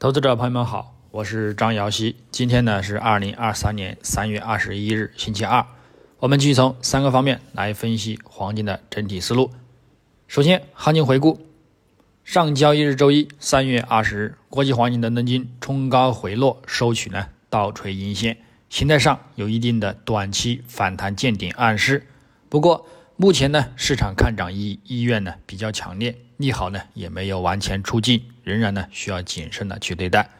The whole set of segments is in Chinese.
投资者朋友们好，我是张瑶希。今天呢是二零二三年三月二十一日，星期二。我们继续从三个方面来分析黄金的整体思路。首先，行情回顾：上交易日周一，三月二十日，国际黄金的金冲高回落，收取呢倒锤阴线，形态上有一定的短期反弹见顶暗示。不过，目前呢市场看涨意意愿呢比较强烈。利好呢也没有完全出尽，仍然呢需要谨慎的去对待。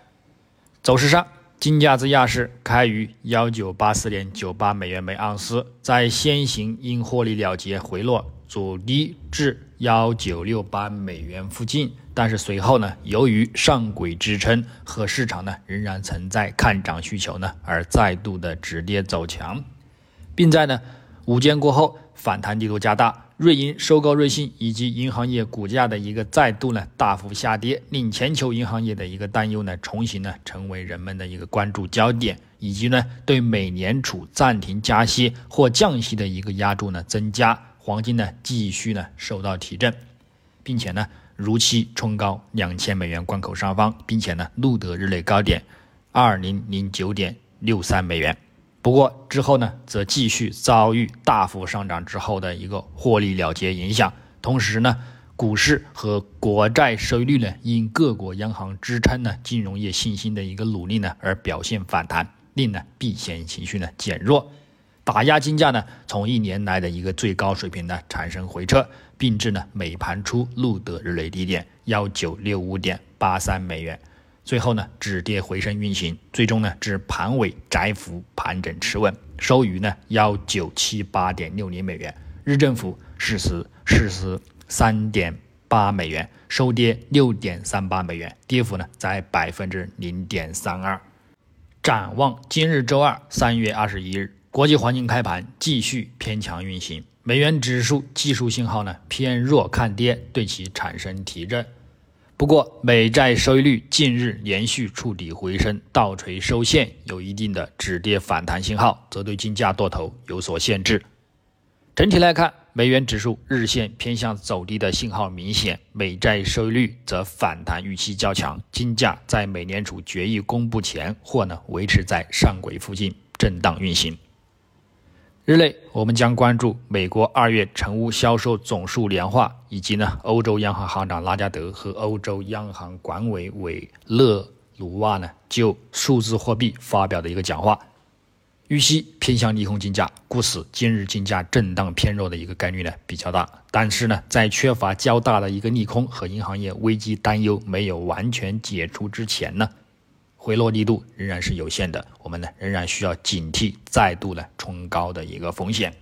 走势上，金价自亚市开于幺九八四点九八美元每盎司，在先行因获利了结回落阻低至幺九六八美元附近，但是随后呢由于上轨支撑和市场呢仍然存在看涨需求呢，而再度的止跌走强，并在呢午间过后反弹力度加大。瑞银收购瑞信以及银行业股价的一个再度呢大幅下跌，令全球银行业的一个担忧呢重新呢成为人们的一个关注焦点，以及呢对美联储暂停加息或降息的一个压注呢增加，黄金呢继续呢受到提振，并且呢如期冲高两千美元关口上方，并且呢录得日内高点二零零九点六三美元。不过之后呢，则继续遭遇大幅上涨之后的一个获利了结影响，同时呢，股市和国债收益率呢，因各国央行支撑呢金融业信心的一个努力呢而表现反弹，令呢避险情绪呢减弱，打压金价呢从一年来的一个最高水平呢产生回撤，并至呢美盘初录得日内低点幺九六五点八三美元。最后呢，止跌回升运行，最终呢，至盘尾窄幅盘整持稳，收于呢幺九七八点六零美元，日振幅四十四十三点八美元，收跌六点三八美元，跌幅呢在百分之零点三二。展望今日周二三月二十一日，国际黄金开盘继续偏强运行，美元指数技术信号呢偏弱看跌，对其产生提振。不过，美债收益率近日连续触底回升，倒锤收线，有一定的止跌反弹信号，则对金价多头有所限制。整体来看，美元指数日线偏向走低的信号明显，美债收益率则反弹预期较强，金价在美联储决议公布前或呢维持在上轨附近震荡运行。日内，我们将关注美国二月成屋销售总数年化，以及呢欧洲央行行长拉加德和欧洲央行管委委勒卢瓦呢就数字货币发表的一个讲话，预期偏向利空金价，故此今日金价震荡偏弱的一个概率呢比较大。但是呢，在缺乏较大的一个利空和银行业危机担忧没有完全解除之前呢。回落力度仍然是有限的，我们呢仍然需要警惕再度呢冲高的一个风险。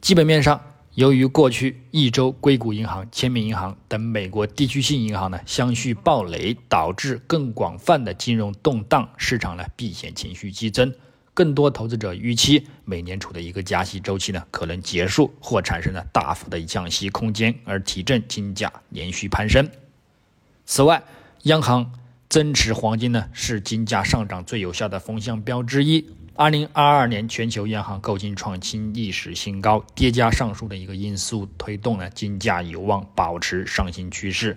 基本面上，由于过去一周硅谷银行、签名银行等美国地区性银行呢相续暴雷，导致更广泛的金融动荡，市场呢避险情绪激增，更多投资者预期美联储的一个加息周期呢可能结束或产生了大幅的降息空间，而提振金价连续攀升。此外，央行。增持黄金呢，是金价上涨最有效的风向标之一。二零二二年全球央行购金创新历史新高，叠加上述的一个因素推动呢，金价有望保持上行趋势，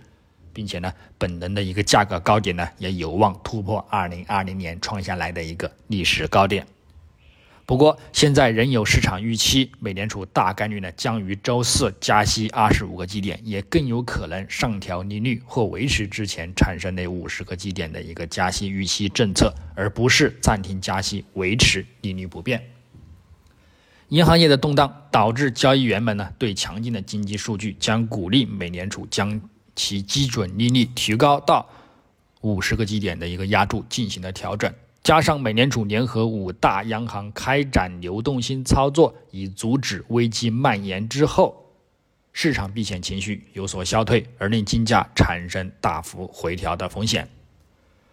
并且呢，本轮的一个价格高点呢，也有望突破二零二零年创下来的一个历史高点。不过，现在仍有市场预期，美联储大概率呢将于周四加息二十五个基点，也更有可能上调利率或维持之前产生的五十个基点的一个加息预期政策，而不是暂停加息，维持利率不变。银行业的动荡导致交易员们呢对强劲的经济数据将鼓励美联储将其基准利率提高到五十个基点的一个压注进行了调整。加上美联储联合五大央行开展流动性操作，以阻止危机蔓延之后，市场避险情绪有所消退，而令金价产生大幅回调的风险。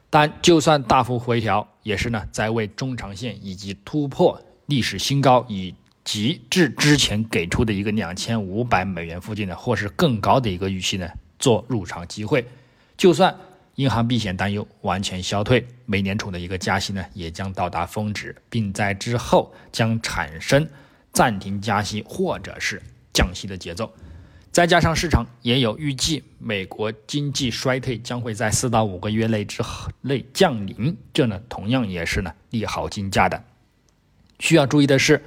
但就算大幅回调，也是呢在为中长线以及突破历史新高以及至之前给出的一个两千五百美元附近的或是更高的一个预期呢做入场机会。就算。银行避险担忧完全消退，美联储的一个加息呢也将到达峰值，并在之后将产生暂停加息或者是降息的节奏。再加上市场也有预计，美国经济衰退将会在四到五个月内之内降临，这呢同样也是呢利好金价的。需要注意的是，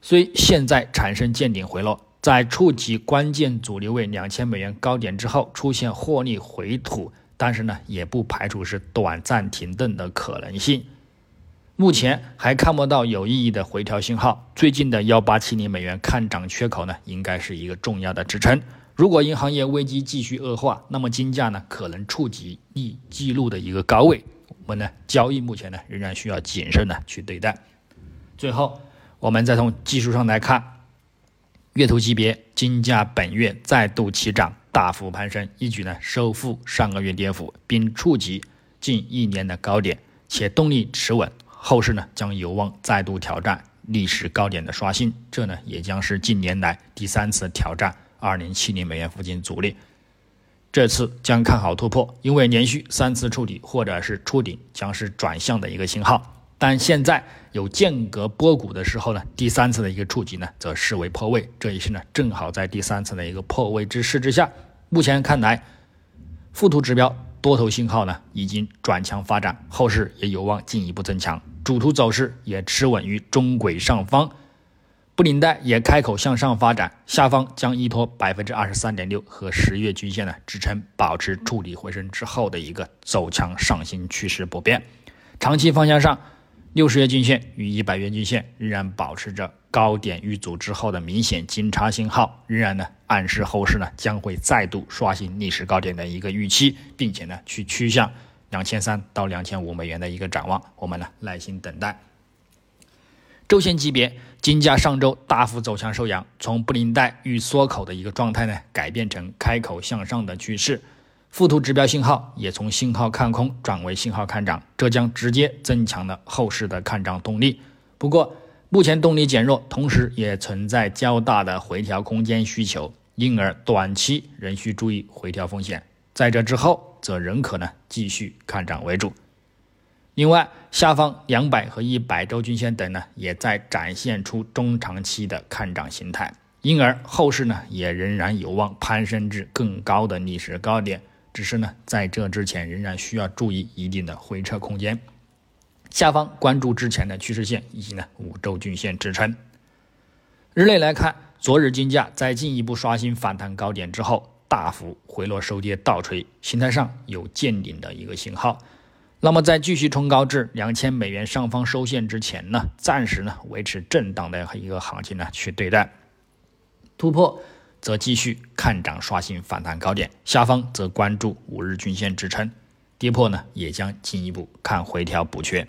虽现在产生见顶回落，在触及关键阻力位两千美元高点之后出现获利回吐，但是呢也不排除是短暂停顿的可能性。目前还看不到有意义的回调信号。最近的幺八七零美元看涨缺口呢，应该是一个重要的支撑。如果银行业危机继续恶化，那么金价呢可能触及历记录的一个高位。我们呢交易目前呢仍然需要谨慎的去对待。最后，我们再从技术上来看，月图级别金价本月再度起涨，大幅攀升，一举呢收复上个月跌幅，并触及近一年的高点，且动力持稳。后市呢将有望再度挑战历史高点的刷新，这呢也将是近年来第三次挑战二零七零美元附近阻力。这次将看好突破，因为连续三次触底或者是触顶将是转向的一个信号。但现在有间隔波谷的时候呢，第三次的一个触及呢则视为破位，这也是呢正好在第三次的一个破位之势之下。目前看来，附图指标多头信号呢已经转强发展，后市也有望进一步增强。主图走势也持稳于中轨上方，布林带也开口向上发展，下方将依托百分之二十三点六和十月均线的支撑，保持触底回升之后的一个走强上行趋势不变。长期方向上，六十月均线与一百元均线仍然保持着高点遇阻之后的明显金叉信号，仍然呢暗示后市呢将会再度刷新历史高点的一个预期，并且呢去趋向。两千三到两千五美元的一个展望，我们呢耐心等待。周线级别，金价上周大幅走强收阳，从布林带遇缩口的一个状态呢，改变成开口向上的趋势。附图指标信号也从信号看空转为信号看涨，这将直接增强了后市的看涨动力。不过，目前动力减弱，同时也存在较大的回调空间需求，因而短期仍需注意回调风险。在这之后。则仍可呢继续看涨为主。另外，下方两百和一百周均线等呢，也在展现出中长期的看涨形态，因而后市呢也仍然有望攀升至更高的历史高点。只是呢，在这之前仍然需要注意一定的回撤空间。下方关注之前的趋势线以及呢五周均线支撑。日内来看，昨日金价在进一步刷新反弹高点之后。大幅回落收跌倒锤，形态上有见顶的一个信号。那么在继续冲高至两千美元上方收线之前呢，暂时呢维持震荡的一个行情呢去对待。突破则继续看涨刷新反弹高点，下方则关注五日均线支撑，跌破呢也将进一步看回调补缺。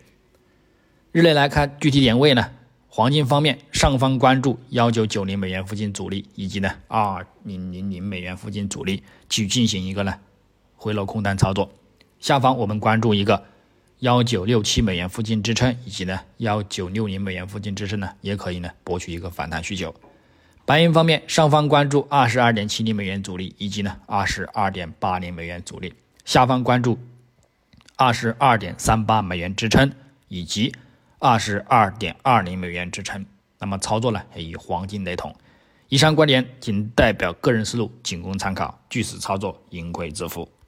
日内来看具体点位呢？黄金方面，上方关注幺九九零美元附近阻力，以及呢二零零零美元附近阻力，去进行一个呢回落空单操作。下方我们关注一个幺九六七美元附近支撑，以及呢幺九六零美元附近支撑呢，也可以呢博取一个反弹需求。白银方面，上方关注二十二点七零美元阻力，以及呢二十二点八零美元阻力，下方关注二十二点三八美元支撑，以及。二十二点二零美元支撑，那么操作呢也与黄金雷同。以上观点仅代表个人思路，仅供参考，据此操作盈亏自负。